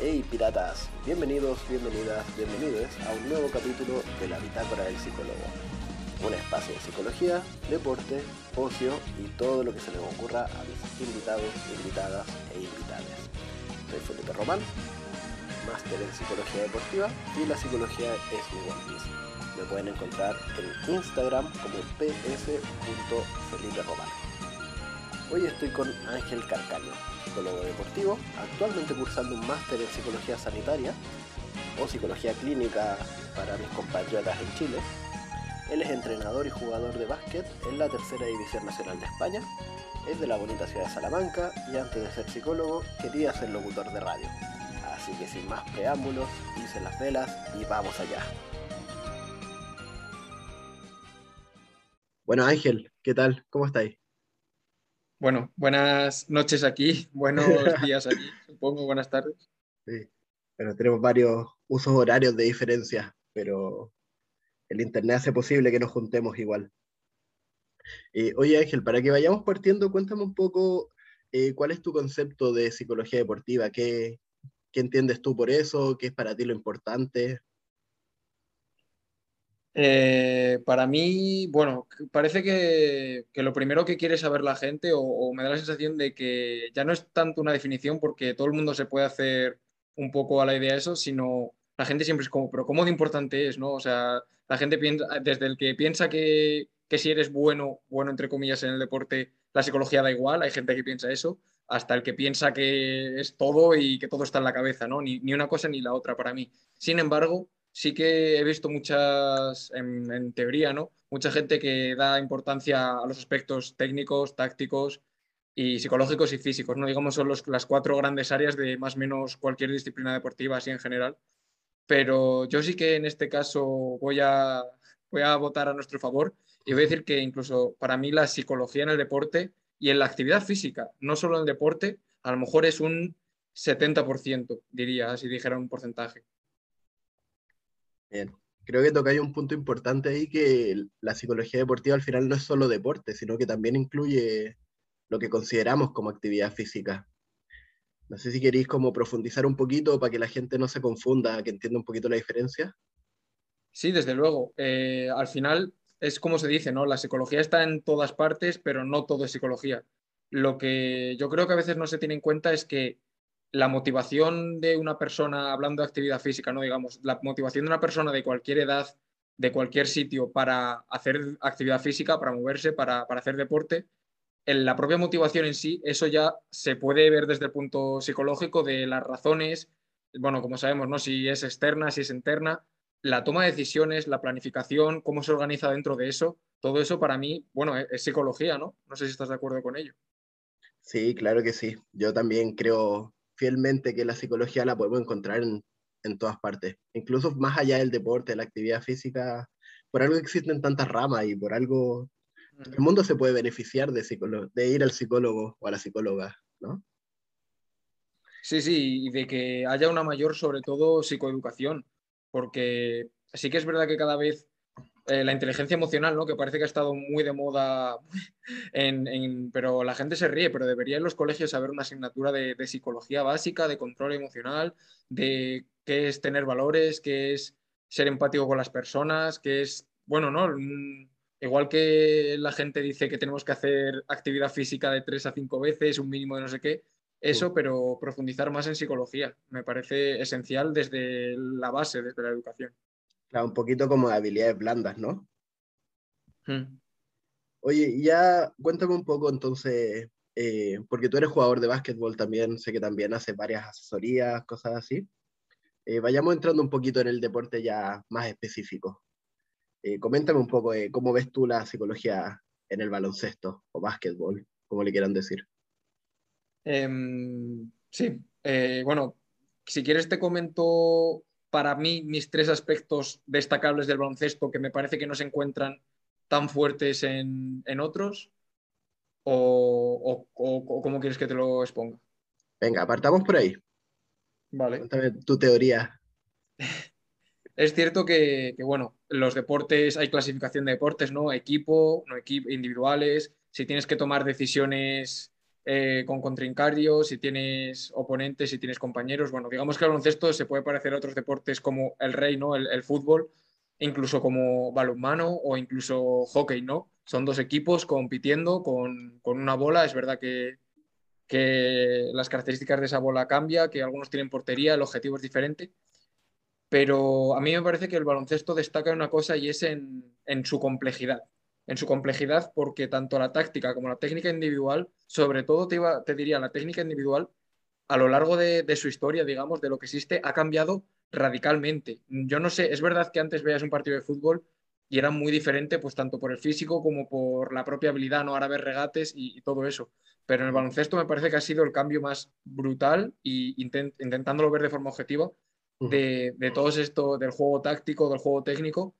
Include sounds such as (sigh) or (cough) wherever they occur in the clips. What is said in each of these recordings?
Hey piratas, bienvenidos, bienvenidas, bienvenidos a un nuevo capítulo de la Bitácora del Psicólogo. Un espacio de psicología, deporte, ocio y todo lo que se les ocurra a mis invitados, invitadas e invitades. Soy Felipe Román, máster en psicología deportiva y la psicología es mi One Me pueden encontrar en Instagram como ps.feliperomán. Hoy estoy con Ángel Carcaño, psicólogo deportivo, actualmente cursando un máster en psicología sanitaria o psicología clínica para mis compatriotas en Chile. Él es entrenador y jugador de básquet en la tercera división nacional de España. Es de la bonita ciudad de Salamanca y antes de ser psicólogo quería ser locutor de radio. Así que sin más preámbulos, hice las velas y vamos allá. Bueno Ángel, ¿qué tal? ¿Cómo estáis? Bueno, buenas noches aquí, buenos (laughs) días aquí, supongo, buenas tardes. Sí, bueno, tenemos varios usos horarios de diferencia, pero el Internet hace posible que nos juntemos igual. Eh, oye Ángel, para que vayamos partiendo, cuéntame un poco eh, cuál es tu concepto de psicología deportiva, ¿Qué, qué entiendes tú por eso, qué es para ti lo importante. Eh, para mí, bueno, parece que, lo primero que quiere saber la gente, o, me da la sensación de que ya no es tanto una definición, porque todo el mundo se puede hacer un poco a la idea de eso, sino la gente siempre es como, pero ¿cómo de importante es? ¿no? O sea, la gente piensa, desde el que piensa que, si eres bueno, bueno entre comillas en el deporte, la psicología da igual, hay gente que piensa eso, hasta el que piensa que es todo y que todo está en la cabeza, ¿no? Ni una cosa ni la otra para mí. Sin embargo, sí que he visto muchas, en, teoría, ¿no? Mucha gente que da importancia a los aspectos técnicos, tácticos y psicológicos y físicos, ¿no? Digamos, son las cuatro grandes áreas de más o menos cualquier disciplina deportiva, así en general. Pero yo sí que en este caso voy a, voy a votar a nuestro favor y voy a decir que incluso para mí la psicología en el deporte y en la actividad física, no solo en el deporte, a lo mejor es un 70%, diría, si dijera un porcentaje. Bien. Creo que toca un punto importante ahí que la psicología deportiva al final no es solo deporte, sino que también incluye lo que consideramos como actividad física. No sé si queréis como profundizar un poquito para que la gente no se confunda, que entienda un poquito la diferencia. Sí, desde luego. Eh, al final es como se dice, ¿no? La psicología está en todas partes, pero no todo es psicología. Lo que yo creo que a veces no se tiene en cuenta es que la motivación de una persona, hablando de actividad física, no digamos, la motivación de una persona de cualquier edad, de cualquier sitio para hacer actividad física, para moverse, para, hacer deporte, en la propia motivación en sí, eso ya se puede ver desde el punto psicológico de las razones, bueno, como sabemos, ¿no? Si es externa, si es interna, la toma de decisiones, la planificación, cómo se organiza dentro de eso, todo eso para mí, bueno, es, es psicología, ¿no? No sé si estás de acuerdo con ello. Sí, claro que sí. Yo también creo fielmente que la psicología la podemos encontrar en, en todas partes, incluso más allá del deporte, de la actividad física, por algo existen tantas ramas y por algo el mundo se puede beneficiar de, de ir al psicólogo o a la psicóloga, ¿no? Sí, sí, y de que haya una mayor, sobre todo, psicoeducación, porque sí que es verdad que cada vez eh, la inteligencia emocional, ¿no? que parece que ha estado muy de moda, (laughs) en, pero la gente se ríe, pero debería en los colegios haber una asignatura de, psicología básica, de control emocional, de qué es tener valores, qué es ser empático con las personas, qué es, bueno, ¿no? Mm, igual que la gente dice que tenemos que hacer actividad física de tres a cinco veces, un mínimo de no sé qué, eso, pero profundizar más en psicología me parece esencial desde la base, desde la educación. Claro, un poquito como de habilidades blandas, ¿no? Hmm. Oye, ya cuéntame un poco entonces, eh, porque tú eres jugador de básquetbol también, sé que también haces varias asesorías, cosas así. Eh, vayamos entrando un poquito en el deporte ya más específico. Eh, coméntame un poco cómo ves tú la psicología en el baloncesto o básquetbol, como le quieran decir. Em, sí, bueno, si quieres te comento para mí mis tres aspectos destacables del baloncesto que me parece que no se encuentran tan fuertes en, otros? O, cómo quieres que te lo exponga? Venga, apartamos por ahí. Vale. Cuéntame tu teoría. (laughs) es cierto que, bueno, los deportes, hay clasificación de deportes, ¿no? Equipo, no equipo, individuales. Si tienes que tomar decisiones eh, con contrincarios, si tienes oponentes, si tienes compañeros. Bueno, digamos que el baloncesto se puede parecer a otros deportes como el rey, ¿no? El, fútbol, incluso como balonmano o incluso hockey, ¿no? Son dos equipos compitiendo con, una bola. Es verdad que, que las características de esa bola cambian, que algunos tienen portería, el objetivo es diferente. Pero a mí me parece que el baloncesto destaca en una cosa y es en, en su complejidad en su complejidad porque tanto la táctica como la técnica individual, sobre todo te, iba, te diría la técnica individual, a lo largo de, su historia, digamos, de lo que existe, ha cambiado radicalmente. Yo no sé, es verdad que antes veías un partido de fútbol y era muy diferente, pues tanto por el físico como por la propia habilidad, ¿no? Ahora ver regates y, todo eso. Pero en el baloncesto me parece que ha sido el cambio más brutal y intentándolo ver de forma objetiva de, de todo esto, del juego táctico, del juego técnico,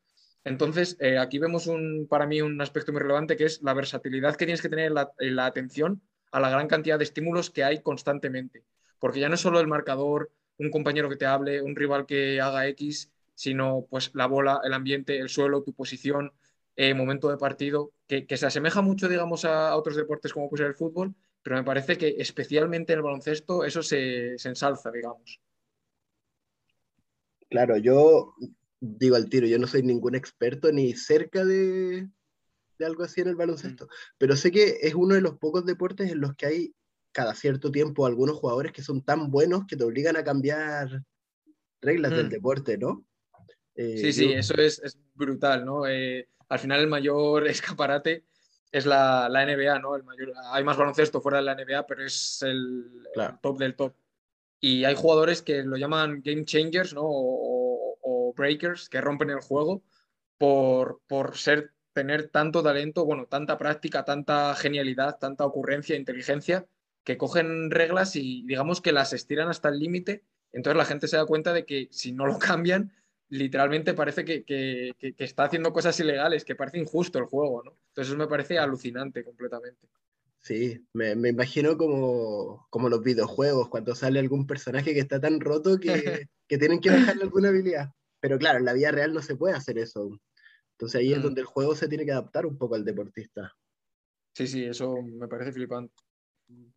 entonces, eh, aquí vemos un, para mí un aspecto muy relevante que es la versatilidad que tienes que tener en la, atención a la gran cantidad de estímulos que hay constantemente. Porque ya no es solo el marcador, un compañero que te hable, un rival que haga X, sino pues la bola, el ambiente, el suelo, tu posición, eh, momento de partido, que, se asemeja mucho, digamos, a, otros deportes como puede ser el fútbol, pero me parece que especialmente en el baloncesto eso se, se ensalza, digamos. Claro, yo digo al tiro, yo no soy ningún experto ni cerca de, algo así en el baloncesto, mm. pero sé que es uno de los pocos deportes en los que hay cada cierto tiempo algunos jugadores que son tan buenos que te obligan a cambiar reglas del mm. deporte, ¿no? Eh, sí, sí, eso es, brutal, ¿no? Eh, al final el mayor (laughs) escaparate es la, NBA, ¿no? El mayor, hay más baloncesto fuera de la NBA, pero es el, top del top. Y hay jugadores que lo llaman game changers, ¿no? Breakers que rompen el juego por, por ser, tener tanto talento, bueno, tanta práctica, tanta genialidad, tanta ocurrencia, inteligencia, que cogen reglas y digamos que las estiran hasta el límite. Entonces la gente se da cuenta de que si no lo (laughs) cambian, literalmente parece que, que, que, está haciendo cosas ilegales, que parece injusto el juego, ¿no? Entonces eso me parece alucinante completamente. Sí, me, me imagino como, como, los videojuegos, cuando sale algún personaje que está tan roto que, (laughs) que tienen que bajarle alguna habilidad. Pero claro, en la vida real no se puede hacer eso. Entonces ahí es mm. donde el juego se tiene que adaptar un poco al deportista. Sí, sí, eso me parece flipante.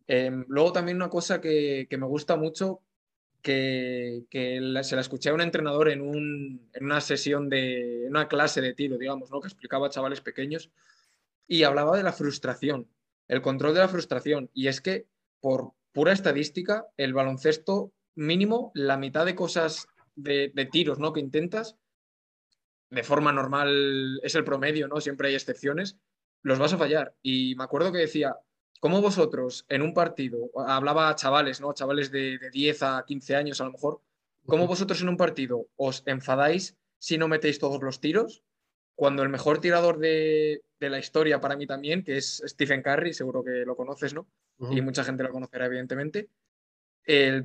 Em, luego también una cosa que, me gusta mucho, que, se la escuché a un entrenador en, una sesión de, en una clase de tiro, digamos, ¿no? que explicaba a chavales pequeños, y hablaba de la frustración, el control de la frustración. Y es que, por pura estadística, el baloncesto mínimo, la mitad de cosas de, tiros ¿no? que intentas, de forma normal es el promedio, ¿no? Siempre hay excepciones, los vas a fallar. Y me acuerdo que decía, ¿cómo vosotros en un partido, hablaba a chavales, ¿no? Chavales de, de 10 a 15 años a lo mejor, ¿cómo vosotros en un partido os enfadáis si no metéis todos los tiros? Cuando el mejor tirador de, de la historia para mí también, que es Stephen Curry, seguro que lo conoces, ¿no? Y mucha gente lo conocerá, evidentemente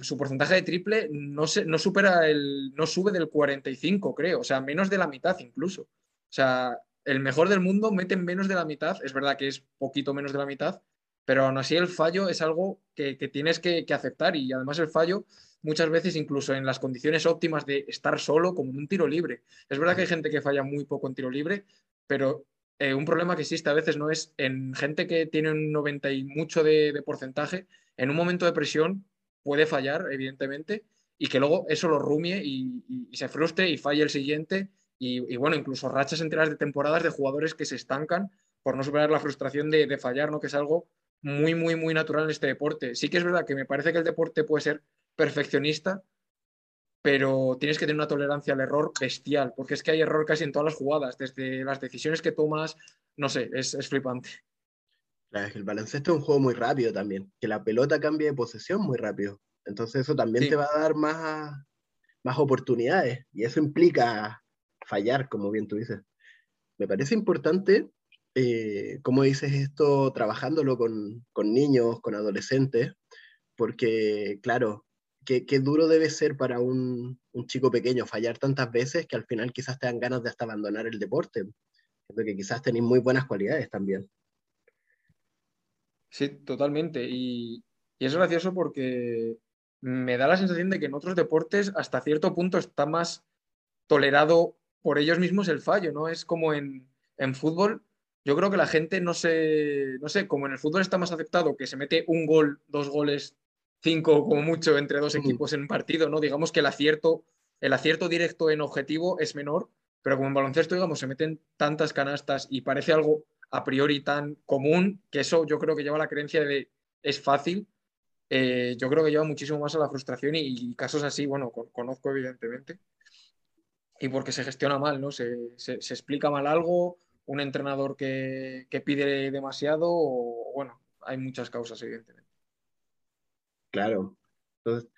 su porcentaje de triple no, se, no supera el, no sube del 45, creo, o sea, menos de la mitad incluso. O sea, el mejor del mundo mete menos de la mitad, es verdad que es poquito menos de la mitad, pero aún así el fallo es algo que, tienes que, aceptar y además el fallo muchas veces incluso en las condiciones óptimas de estar solo como en un tiro libre. Es verdad que hay gente que falla muy poco en tiro libre, pero eh, un problema que existe a veces no es en gente que tiene un 90 y mucho de porcentaje, en un momento de presión puede fallar, evidentemente, y que luego eso lo rumie y, se frustre y falle el siguiente. Y, bueno, incluso rachas enteras de temporadas de jugadores que se estancan por no superar la frustración de, fallar, ¿no? Que es algo muy, muy, muy natural en este deporte. Sí que es verdad que me parece que el deporte puede ser perfeccionista, pero tienes que tener una tolerancia al error bestial, porque es que hay error casi en todas las jugadas, desde las decisiones que tomas, no sé, es, es flipante. El baloncesto es un juego muy rápido también, que la pelota cambia de posesión muy rápido. Entonces eso también te va a dar más, más oportunidades y eso implica fallar, como bien tú dices. Me parece importante, eh, como dices esto, trabajándolo con, con, niños, con adolescentes, porque claro, qué, qué duro debe ser para un, un, chico pequeño fallar tantas veces que al final quizás te dan ganas de hasta abandonar el deporte, porque quizás tenéis muy buenas cualidades también. Sí, totalmente. Y, es gracioso porque me da la sensación de que en otros deportes hasta cierto punto está más tolerado por ellos mismos el fallo, ¿no? Es como en, fútbol, yo creo que la gente no se, no sé, como en el fútbol está más aceptado que se mete un gol, dos goles, cinco como mucho entre dos equipos en un partido, ¿no? Digamos que el acierto, el acierto directo en objetivo es menor, pero como en baloncesto, digamos, se meten tantas canastas y parece algo a priori tan común que eso yo creo que lleva la creencia de es fácil. Eh, yo creo que lleva muchísimo más a la frustración y, casos así, bueno, conozco evidentemente. Y porque se gestiona mal, ¿no? se explica mal algo un entrenador que, pide demasiado o, bueno, hay muchas causas, evidentemente. Claro. Entonces,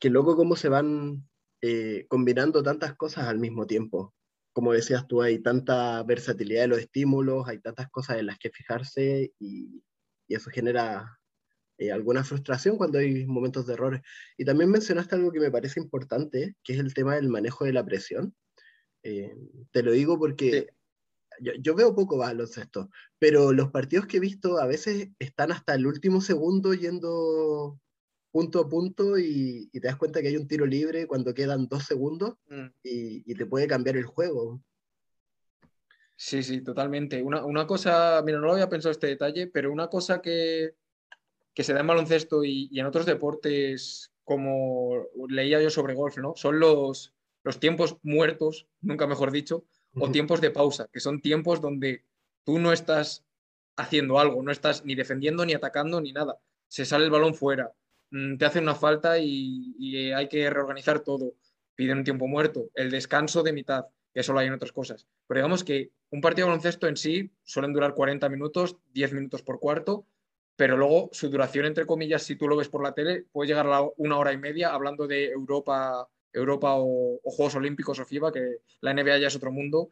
qué loco cómo se van eh, combinando tantas cosas al mismo tiempo. Como decías tú, hay tanta versatilidad de los estímulos, hay tantas cosas en las que fijarse y, eso genera eh, alguna frustración cuando hay momentos de errores. Y también mencionaste algo que me parece importante, que es el tema del manejo de la presión. Eh, te lo digo porque yo, veo poco baloncesto, pero los partidos que he visto a veces están hasta el último segundo yendo punto a punto y, te das cuenta que hay un tiro libre cuando quedan dos segundos mm. y, te puede cambiar el juego. Sí, sí, totalmente. Una, cosa, mira, no lo había pensado este detalle, pero una cosa que, que se da en baloncesto y, y, en otros deportes, como leía yo sobre golf, ¿no? Son los, los tiempos muertos, nunca mejor dicho, o tiempos de pausa, que son tiempos donde tú no estás haciendo algo, no estás ni defendiendo, ni atacando, ni nada. Se sale el balón fuera, te hacen una falta y, hay que reorganizar todo. Piden un tiempo muerto, el descanso de mitad, que eso lo hay en otras cosas. Pero digamos que un partido de baloncesto en sí suelen durar 40 minutos, 10 minutos por cuarto, pero luego su duración, entre comillas, si tú lo ves por la tele, puede llegar a una hora y media hablando de Europa Europa o, Juegos Olímpicos o FIBA, que la NBA ya es otro mundo.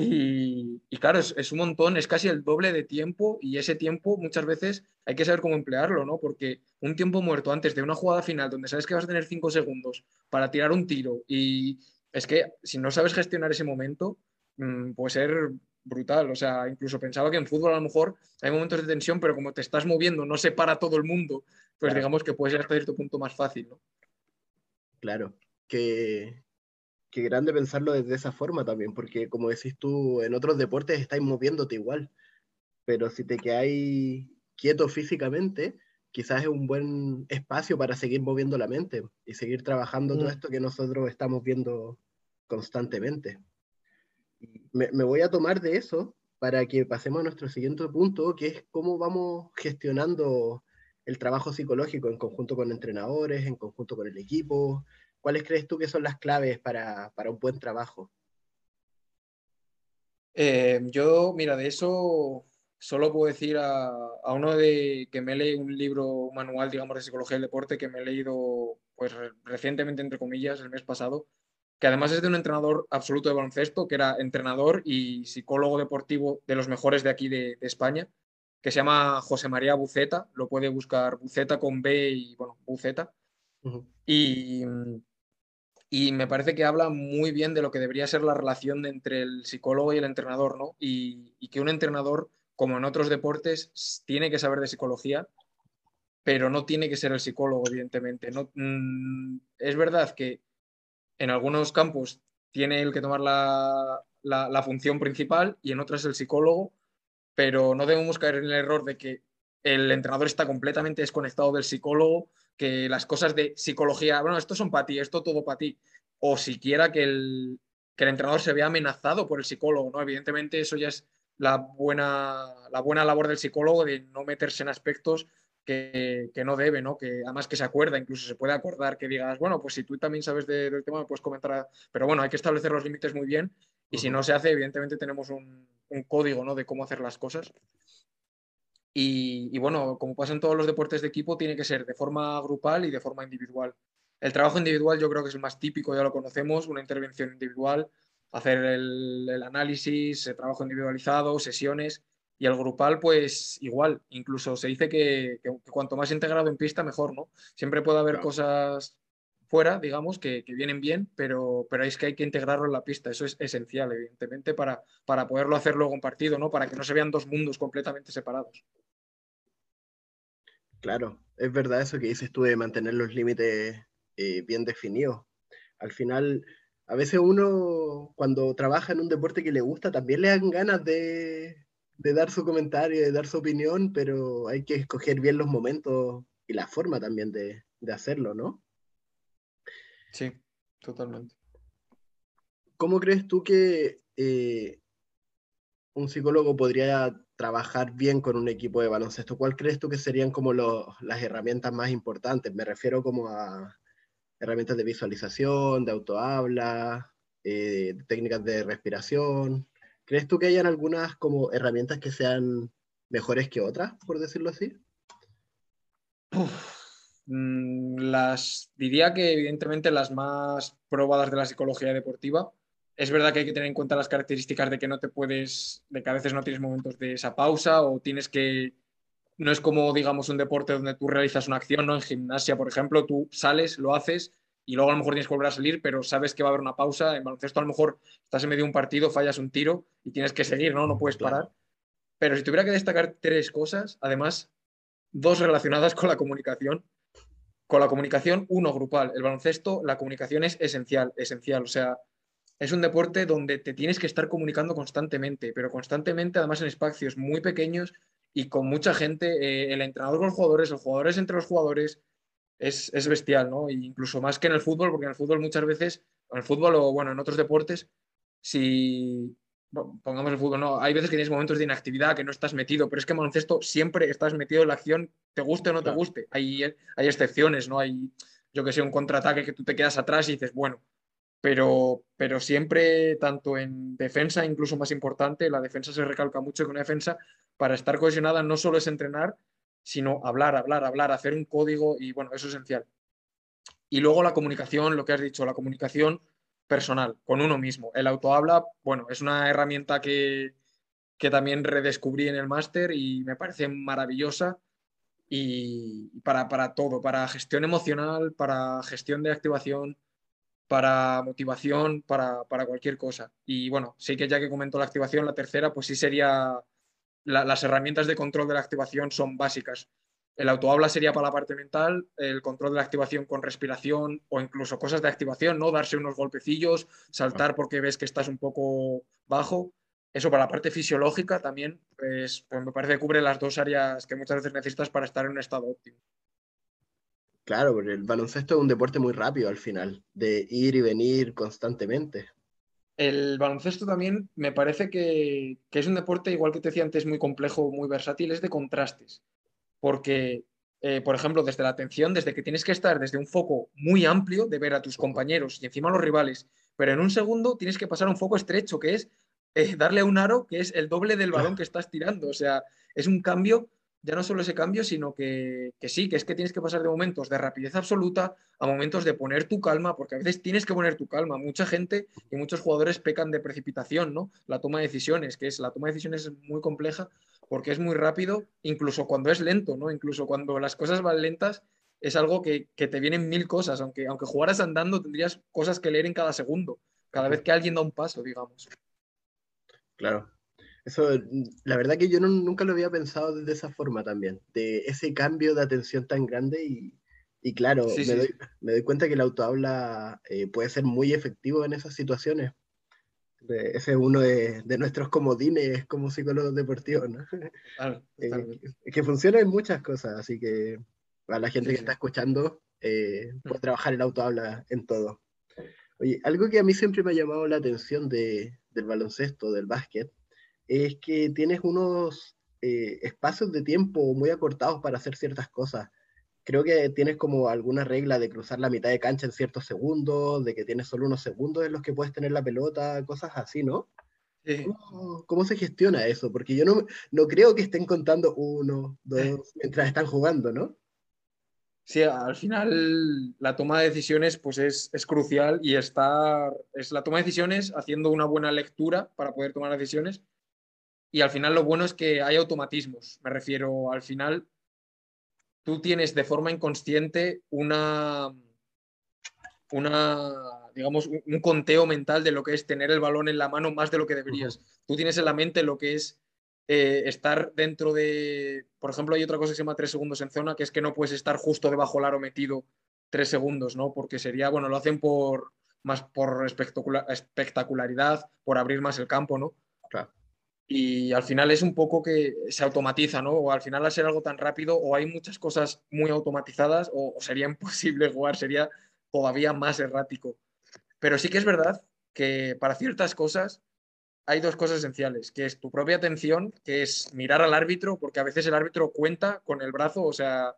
Y, claro, es, un montón, es casi el doble de tiempo y ese tiempo muchas veces hay que saber cómo emplearlo, ¿no? Porque un tiempo muerto antes de una jugada final donde sabes que vas a tener cinco segundos para tirar un tiro y es que si no sabes gestionar ese momento, mm, puede ser brutal. O sea, incluso pensaba que en fútbol a lo mejor hay momentos de tensión, pero como te estás moviendo, no se para todo el mundo, pues digamos que puede ser hasta cierto punto más fácil, ¿no? Claro que, grande pensarlo desde esa forma también, porque como decís tú, en otros deportes estáis moviéndote igual, pero si te quedáis quieto físicamente, quizás es un buen espacio para seguir moviendo la mente y seguir trabajando todo mm. esto que nosotros estamos viendo constantemente. Me, me, voy a tomar de eso para que pasemos a nuestro siguiente punto, que es cómo vamos gestionando el trabajo psicológico en conjunto con entrenadores, en conjunto con el equipo, ¿Cuáles crees tú que son las claves para, un buen trabajo? Eh, yo, mira, de eso solo puedo decir a, uno de que me leí un libro, un manual, digamos, de psicología del deporte que me he leído pues recientemente, entre comillas, el mes pasado, que además es de un entrenador absoluto de baloncesto, que era entrenador y psicólogo deportivo de los mejores de aquí de, España, que se llama José María Buceta, lo puede buscar Buceta con B y, bueno, Buceta. Y y me parece que habla muy bien de lo que debería ser la relación entre el psicólogo y el entrenador, ¿no? Y, que un entrenador, como en otros deportes, tiene que saber de psicología, pero no tiene que ser el psicólogo, evidentemente. No, mm, es verdad que en algunos campos tiene el que tomar la, la, función principal y en otros el psicólogo, pero no debemos caer en el error de que el entrenador está completamente desconectado del psicólogo, que las cosas de psicología, bueno, esto son para ti, esto todo para ti, o siquiera que el, que el entrenador se vea amenazado por el psicólogo, ¿no? Evidentemente eso ya es la buena, la buena labor del psicólogo de no meterse en aspectos que, que, no debe, ¿no? Que además que se acuerda, incluso se puede acordar que digas, bueno, pues si tú también sabes del tema, me puedes comentar. Pero bueno, hay que establecer los límites muy bien y si no se hace, evidentemente tenemos un, un, código, ¿no? De cómo hacer las cosas. Y, bueno, como pasa en todos los deportes de equipo, tiene que ser de forma grupal y de forma individual. El trabajo individual yo creo que es el más típico, ya lo conocemos, una intervención individual, hacer el, análisis, el trabajo individualizado, sesiones, y el grupal, pues igual, incluso se dice que, cuanto más integrado en pista, mejor, ¿no? Siempre puede haber cosas fuera, digamos, que, vienen bien, pero, pero es que hay que integrarlo en la pista. Eso es esencial, evidentemente, para, para poderlo hacer luego en partido, ¿no? Para que no se vean dos mundos completamente separados. Claro, es verdad eso que dices tú de mantener los límites eh, bien definidos. Al final, a veces uno cuando trabaja en un deporte que le gusta, también le dan ganas de, de dar su comentario, de dar su opinión, pero hay que escoger bien los momentos y la forma también de, de hacerlo, ¿no? Sí, totalmente. ¿Cómo crees tú que eh, un psicólogo podría trabajar bien con un equipo de baloncesto? ¿Cuál crees tú que serían como las herramientas más importantes? Me refiero como a herramientas de visualización, de autohabla, eh, técnicas de respiración. ¿Crees tú que hayan algunas como herramientas que sean mejores que otras, por decirlo así? Mm, las diría que evidentemente las más probadas de la psicología deportiva. Es verdad que hay que tener en cuenta las características de que no te puedes, de que a veces no tienes momentos de esa pausa o tienes que, no es como digamos un deporte donde tú realizas una acción, ¿no? En gimnasia, por ejemplo, tú sales, lo haces y luego a lo mejor tienes que volver a salir, pero sabes que va a haber una pausa. En baloncesto a lo mejor estás en medio de un partido, fallas un tiro y tienes que seguir, ¿no? No puedes parar. Pero si tuviera que destacar tres cosas, además, dos relacionadas con la comunicación, con la comunicación, uno grupal. El baloncesto, la comunicación es esencial, esencial. O sea, es un deporte donde te tienes que estar comunicando constantemente, pero constantemente, además en espacios muy pequeños y con mucha gente, eh, el entrenador con los jugadores, los jugadores entre los jugadores, es, es, bestial, ¿no? incluso más que en el fútbol, porque en el fútbol muchas veces, en el fútbol o bueno, en otros deportes, si pongamos el fútbol, no, hay veces que tienes momentos de inactividad, que no estás metido, pero es que en baloncesto siempre estás metido en la acción, te guste o no te guste. Hay, hay excepciones, ¿no? Hay, yo que sé, un contraataque que tú te quedas atrás y dices, bueno, pero, pero siempre, tanto en defensa, incluso más importante, la defensa se recalca mucho que una defensa, para estar cohesionada, no solo es entrenar, sino hablar, hablar, hablar, hacer un código y bueno, eso es esencial. Y luego la comunicación, lo que has dicho, la comunicación personal, con uno mismo. El autohabla, bueno, es una herramienta que, que también redescubrí en el máster y me parece maravillosa y para, para, todo, para gestión emocional, para gestión de activación, para motivación, para, para, cualquier cosa. Y bueno, sí que ya que comentó la activación, la tercera, pues sí sería, las herramientas de control de la activación son básicas. El autohabla sería para la parte mental, el control de la activación con respiración o incluso cosas de activación, ¿no? Darse unos golpecillos, saltar porque ves que estás un poco bajo. Eso para la parte fisiológica también, pues, pues me parece que cubre las dos áreas que muchas veces necesitas para estar en un estado óptimo. Claro, porque el baloncesto es un deporte muy rápido al final, de ir y venir constantemente. El baloncesto también me parece que, que, es un deporte, igual que te decía antes, muy complejo, muy versátil, es de contrastes porque, eh, por ejemplo, desde la atención, desde que tienes que estar desde un foco muy amplio de ver a tus compañeros y encima a los rivales, pero en un segundo tienes que pasar a un foco estrecho, que es eh, darle a un aro que es el doble del balón que estás tirando. O sea, es un cambio ya no solo ese cambio, sino que, sí, que es que tienes que pasar de momentos de rapidez absoluta a momentos de poner tu calma, porque a veces tienes que poner tu calma. Mucha gente y muchos jugadores pecan de precipitación, ¿no? La toma de decisiones, que es la toma de decisiones es muy compleja porque es muy rápido, incluso cuando es lento, ¿no? Incluso cuando las cosas van lentas, es algo que, te vienen mil cosas, aunque, aunque jugaras andando tendrías cosas que leer en cada segundo, cada vez que alguien da un paso, digamos. Claro, eso, la verdad que yo nunca lo había pensado de esa forma también, de ese cambio de atención tan grande y, y claro, me, Doy, me, Doy, cuenta que el autohabla eh, puede ser muy efectivo en esas situaciones. Ese es uno de, de, nuestros comodines como psicólogos deportivos, ¿no? (laughs) Claro, eh, que funciona en muchas cosas, así que a la gente que está escuchando eh, puede mm. trabajar el autohabla en todo. Oye, algo que a mí siempre me ha llamado la atención de, del baloncesto, del básquet, es que tienes unos eh, espacios de tiempo muy acortados para hacer ciertas cosas. Creo que tienes como alguna regla de cruzar la mitad de cancha en ciertos segundos, de que tienes solo unos segundos en los que puedes tener la pelota, cosas así, ¿no? ¿Cómo, se gestiona eso? Porque yo no, no creo que estén contando uno, dos, (laughs) mientras están jugando, ¿no? Sí, al final la toma de decisiones pues es, es, crucial y estar, es la toma de decisiones haciendo una buena lectura para poder tomar decisiones y al final lo bueno es que hay automatismos. Me refiero, al final tú tienes de forma inconsciente una, una digamos, un conteo mental de lo que es tener el balón en la mano más de lo que deberías. Tú tienes en la mente lo que es eh, estar dentro de, por ejemplo, hay otra cosa que se llama tres segundos en zona, que es que no puedes estar justo debajo del aro metido tres segundos, ¿no? Porque sería, bueno, lo hacen por más por espectacularidad, por abrir más el campo, ¿no? Claro y al final es un poco que se automatiza, ¿no? O al final al ser algo tan rápido o hay muchas cosas muy automatizadas o, sería (laughs) imposible jugar, sería todavía más errático. Pero sí que es verdad que para ciertas cosas hay dos cosas esenciales, que es tu propia atención, que es mirar al árbitro, porque a veces el árbitro cuenta con el brazo, o sea,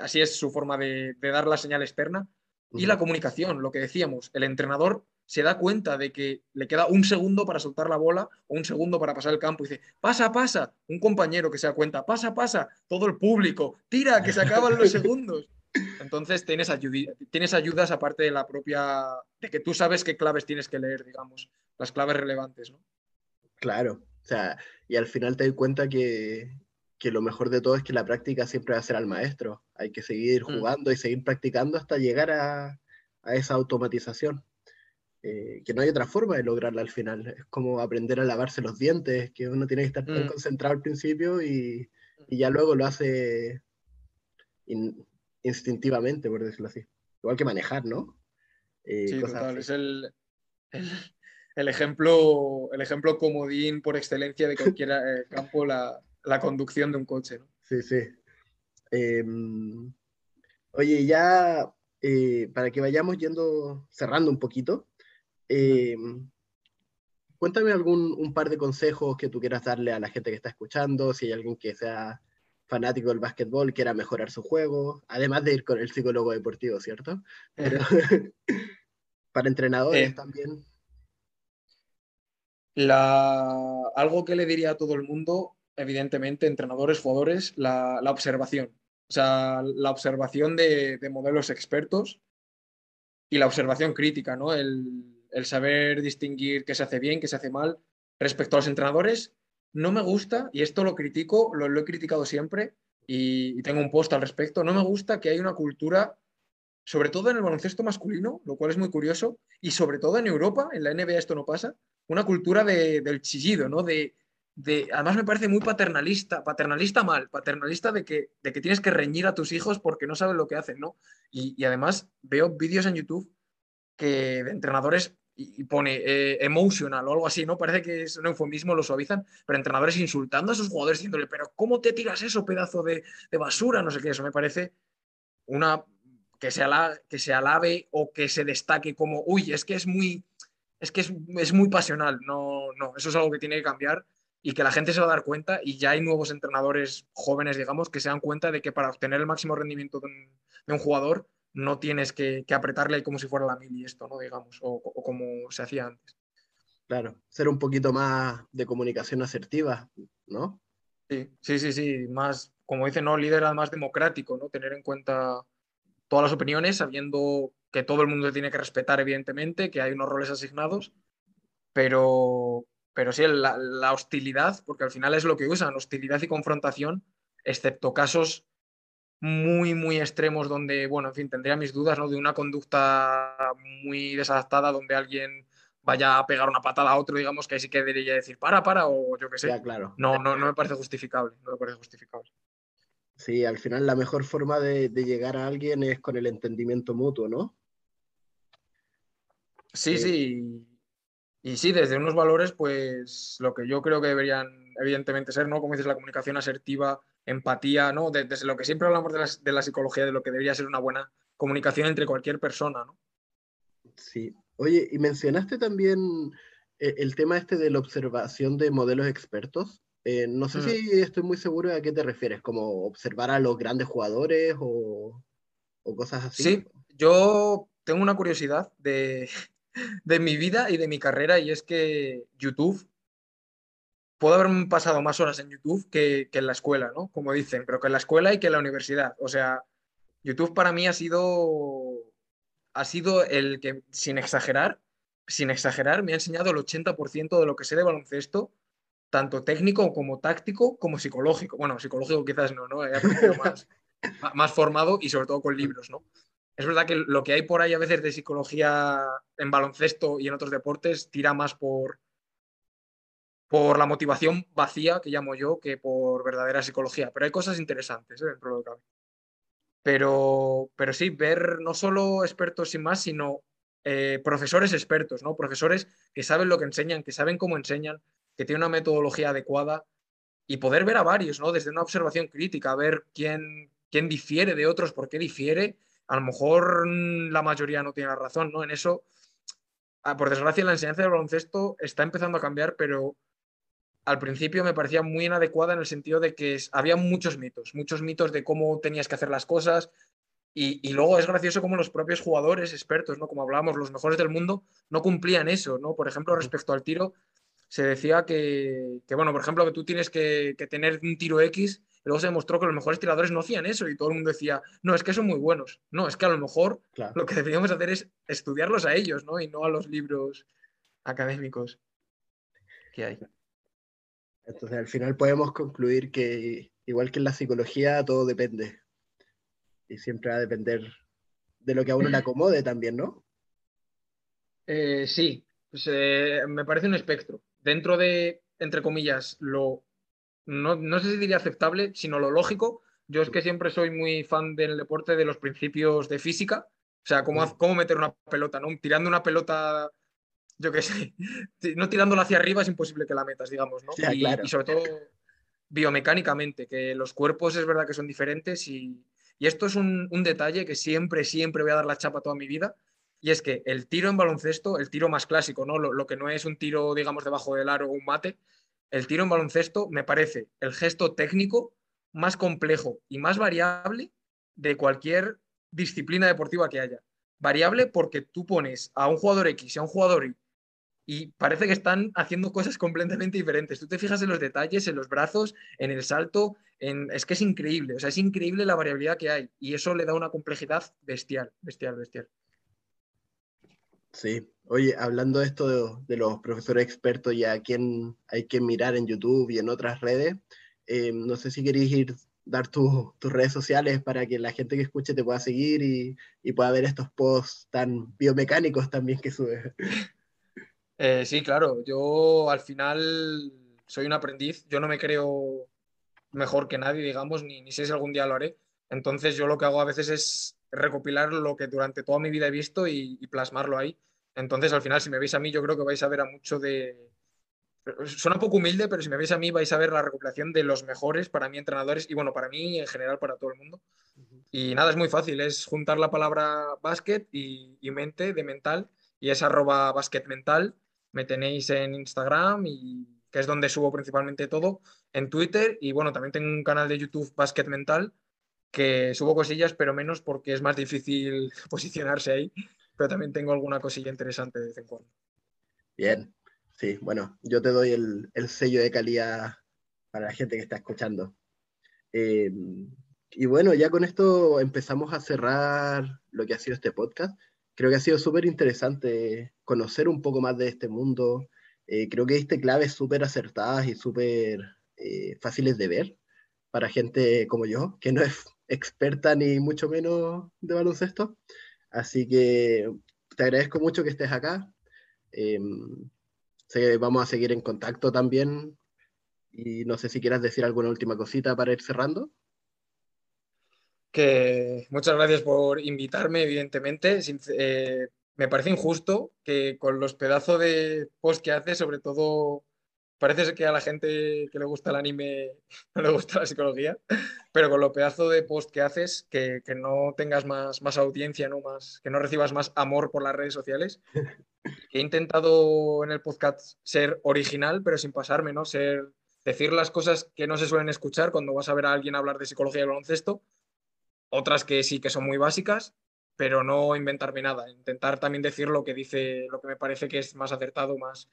así es su forma de, dar la señal externa, y la comunicación, lo que decíamos, el entrenador se da cuenta de que le queda un segundo para soltar la bola o un segundo para pasar el campo y dice, pasa, pasa, un compañero que se da cuenta, pasa, pasa, todo el público, tira, que se acaban los segundos. Entonces tienes, tienes ayudas aparte de la propia, de que tú sabes qué claves tienes que leer, digamos, las claves relevantes, ¿no? Claro, o sea, y al final te das cuenta que, que lo mejor de todo es que la práctica siempre va a ser al maestro. Hay que seguir mm. jugando y seguir practicando hasta llegar a, a esa automatización. Eh, que no hay otra forma de lograrla al final. Es como aprender a lavarse los dientes, que uno tiene que estar tan mm. concentrado al principio y, y, ya luego lo hace instintivamente, por decirlo así. Igual que manejar, ¿no? Eh, sí, total. Es el, el, ejemplo, el ejemplo comodín por excelencia de cualquier eh, campo, la, la, conducción de un coche. ¿no? Sí, sí. Em, oye, ya para que vayamos yendo, cerrando un poquito, eh, cuéntame algún un par de consejos que tú quieras darle a la gente que está escuchando, si hay alguien que sea fanático del básquetbol, quiera mejorar su juego, además de ir con el psicólogo deportivo, ¿cierto? Pero (laughs) para entrenadores eh, también. La, algo que le diría a todo el mundo, evidentemente, entrenadores, jugadores, la, la observación. O sea, la observación de, de, modelos expertos y la observación crítica, ¿no? El, el saber distinguir qué se hace bien, qué se hace mal. Respecto a los entrenadores, no me gusta, y esto lo critico, lo, he criticado siempre, y, tengo un post al respecto, no me gusta que hay una cultura, sobre todo en el baloncesto masculino, lo cual es muy curioso, y sobre todo en Europa, en la NBA esto no pasa, una cultura del chillido, ¿no? De, de, además me parece muy paternalista, paternalista mal, paternalista de que, de que tienes que reñir a tus hijos porque no saben lo que hacen, ¿no? Y, y además veo vídeos en YouTube que de entrenadores y, pone eh, emotional o algo así, ¿no? Parece que es un eufemismo, lo suavizan, pero entrenadores insultando a sus jugadores diciéndole, pero ¿cómo te tiras eso, pedazo de, basura? No sé qué, eso me parece una que se, alabe, que se alabe o que se destaque como, uy, es que es muy, es que es, muy pasional, no, no, eso es algo que tiene que cambiar y que la gente se va a dar cuenta y ya hay nuevos entrenadores jóvenes, digamos, que se dan cuenta de que para obtener el máximo rendimiento de un jugador no tienes que, apretarle como si fuera la mili esto, ¿no? Digamos, o, como se hacía antes. Claro, ser un poquito más de comunicación asertiva, ¿no? Sí, sí, sí, sí, más, como dicen, ¿no? Líder más democrático, ¿no? Tener en cuenta todas las opiniones, sabiendo que todo el mundo tiene que respetar, evidentemente, que hay unos roles asignados, pero, pero sí, la, la hostilidad, porque al final es lo que usan, hostilidad y confrontación, excepto casos muy, muy extremos donde, bueno, en fin, tendría mis dudas, ¿no? De una conducta muy desadaptada donde alguien vaya a pegar una patada a otro, digamos, que ahí sí que debería decir, para, para, o yo qué sé. claro. No, no, no me parece justificable, no me parece justificable. Sí, al final la mejor forma de, llegar a alguien es con el entendimiento mutuo, ¿no? Sí, sí. Y sí, desde unos valores, pues lo que yo creo que deberían evidentemente ser, ¿no? Como dices, la comunicación asertiva, empatía, ¿no? Desde lo que siempre hablamos de la, psicología, de lo que debería ser una buena comunicación entre cualquier persona, ¿no? Sí. Oye, y mencionaste también eh, el tema este de la observación de modelos expertos. Eh, no sé si estoy muy seguro de a qué te refieres, como observar a los grandes jugadores o, cosas así. Sí, yo tengo una curiosidad de, (laughs) de mi vida y de mi carrera y es que YouTube puedo haber pasado más horas en YouTube que, en la escuela, ¿no? Como dicen, pero que en la escuela y que en la universidad. O sea, YouTube para mí ha sido, ha sido el que, sin exagerar, sin exagerar, me ha enseñado el 80% de lo que sé de baloncesto, tanto técnico como táctico, como psicológico. Bueno, psicológico quizás no, ¿no? He más, (laughs) más formado y sobre todo con libros, ¿no? Es verdad que lo que hay por ahí a veces de psicología en baloncesto y en otros deportes tira más por, por la motivación vacía, que llamo yo, que por verdadera psicología. Pero hay cosas interesantes ¿eh? dentro de lo que. Pero, pero sí, ver no solo expertos sin más, sino eh, profesores expertos, ¿no? Profesores que saben lo que enseñan, que saben cómo enseñan, que tiene una metodología adecuada y poder ver a varios, ¿no? Desde una observación crítica, ver quién, quién difiere de otros, por qué difiere. A lo mejor mm, la mayoría no tiene razón, ¿no? En eso, ah, por desgracia, la enseñanza del baloncesto está empezando a cambiar, pero al principio me parecía muy inadecuada en el sentido de que había muchos mitos, muchos mitos de cómo tenías que hacer las cosas. Y, y, luego es gracioso como los propios jugadores expertos, ¿no? Como hablábamos, los mejores del mundo, no cumplían eso, ¿no? Por ejemplo, respecto al tiro, se decía que, bueno, por ejemplo, que tú tienes que, tener un tiro X, luego se demostró que los mejores tiradores no hacían eso y todo el mundo decía, no, es que son muy buenos. No, es que a lo mejor lo que deberíamos hacer es estudiarlos a ellos, ¿no? Y no a los libros académicos que hay. Entonces, al final podemos concluir que, igual que en la psicología, todo depende. Y siempre va a depender de lo que a uno le acomode también, ¿no? Eh, sí, pues, eh, me parece un espectro dentro de, entre comillas, lo, no, sé si diría aceptable, sino lo lógico. Yo es que siempre soy muy fan del deporte de los principios de física, o sea, cómo, cómo meter una pelota, ¿no? Tirando una pelota, yo qué sé, no tirándola hacia arriba es imposible que la metas, digamos, ¿no? y, sobre todo biomecánicamente, que los cuerpos es verdad que son diferentes y, esto es un, un, detalle que siempre, siempre voy a dar la chapa toda mi vida, y es que el tiro en baloncesto, el tiro más clásico, ¿no? Lo, que no es un tiro, digamos, debajo del aro o un mate, el tiro en baloncesto me parece el gesto técnico más complejo y más variable de cualquier disciplina deportiva que haya. Variable porque tú pones a un jugador X y a un jugador Y y parece que están haciendo cosas completamente diferentes. Tú te fijas en los detalles, en los brazos, en el salto, en... es que es increíble, o sea, es increíble la variabilidad que hay y eso le da una complejidad bestial, bestial, bestial. Sí, oye, hablando de esto de, los profesores expertos y a quién hay que mirar en YouTube y en otras redes, eh, no sé si queréis ir dar tus redes sociales para que la gente que escuche te pueda seguir y, pueda ver estos posts tan biomecánicos también que subes. (laughs) Eh, sí, claro, yo al final soy un aprendiz, yo no me creo mejor que nadie, digamos, ni, ni sé si algún día lo haré. Entonces yo lo que hago a veces es recopilar lo que durante toda mi vida he visto y, plasmarlo ahí. Entonces, al final, si me veis a mí, yo creo que vais a ver a mucho de... Suena poco humilde, pero si me veis a mí, vais a ver la recopilación de los mejores para mí entrenadores y, bueno, para mí en general, para todo el mundo. Y nada, es muy fácil, es juntar la palabra básquet y, mente de mental y es arroba basket mental. Me tenéis en Instagram y que es donde subo principalmente todo, en Twitter y bueno, también tengo un canal de YouTube Basket Mental que subo cosillas, pero menos porque es más difícil (laughs) posicionarse ahí, pero también tengo alguna cosilla interesante de vez en cuando. Bien, sí, bueno, yo te doy el, sello de calidad para la gente que está escuchando. Eh, y bueno, ya con esto empezamos a cerrar lo que ha sido este podcast. Creo que ha sido súper interesante conocer un poco más de este mundo. Eh, creo que este claves súper acertadas y súper eh, fáciles de ver para gente como yo, que no es experta ni mucho menos de baloncesto. Así que te agradezco mucho que estés acá. Em, sé que vamos a seguir en contacto también. Y no sé si quieras decir alguna última cosita para ir cerrando. Que muchas gracias por invitarme, evidentemente. Eh, me parece injusto que con los pedazos de post que haces, sobre todo parece que a la gente que le gusta el anime (laughs) no le gusta la psicología, pero con lo pedazo de post que haces, que, no tengas más, más audiencia, ¿no? Más, que no recibas más amor por las redes sociales. He intentado en el podcast ser original, pero sin pasarme, ¿no? Ser, decir las cosas que no se suelen escuchar cuando vas a ver a alguien hablar de psicología y baloncesto, otras que sí que son muy básicas, pero no inventarme nada, intentar también decir lo que dice, lo que me parece que es más acertado, más,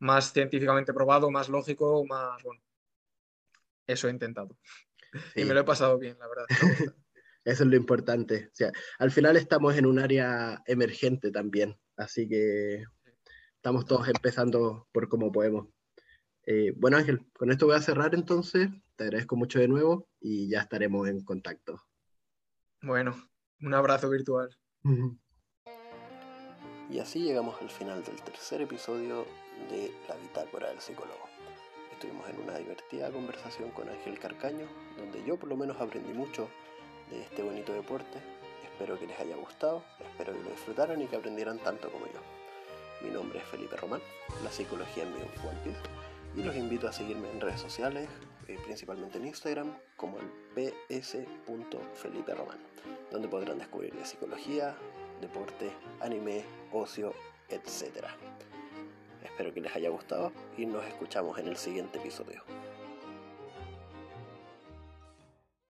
más científicamente probado, más lógico, más, bueno, eso he intentado. Y me lo he pasado bien, la verdad. (laughs) eso es lo importante. O sea, al final estamos en un área emergente también, así que estamos todos empezando por como podemos. Eh, bueno, Ángel, con esto voy a cerrar entonces. Te agradezco mucho de nuevo y ya estaremos en contacto. Bueno, un abrazo virtual. Y así llegamos al final del tercer episodio de La Bitácora del Psicólogo. Estuvimos en una divertida conversación con Ángel Carcaño, donde yo por lo menos aprendí mucho de este bonito deporte. Espero que les haya gustado, espero que lo disfrutaran y que aprendieran tanto como yo. Mi nombre es Felipe Román, la psicología en mi One Piece, y los invito a seguirme en redes sociales, eh, principalmente en Instagram, como el ps.feliperomán, donde podrán descubrir de psicología, deporte, anime, ocio, etc. Espero que les haya gustado y nos escuchamos en el siguiente episodio.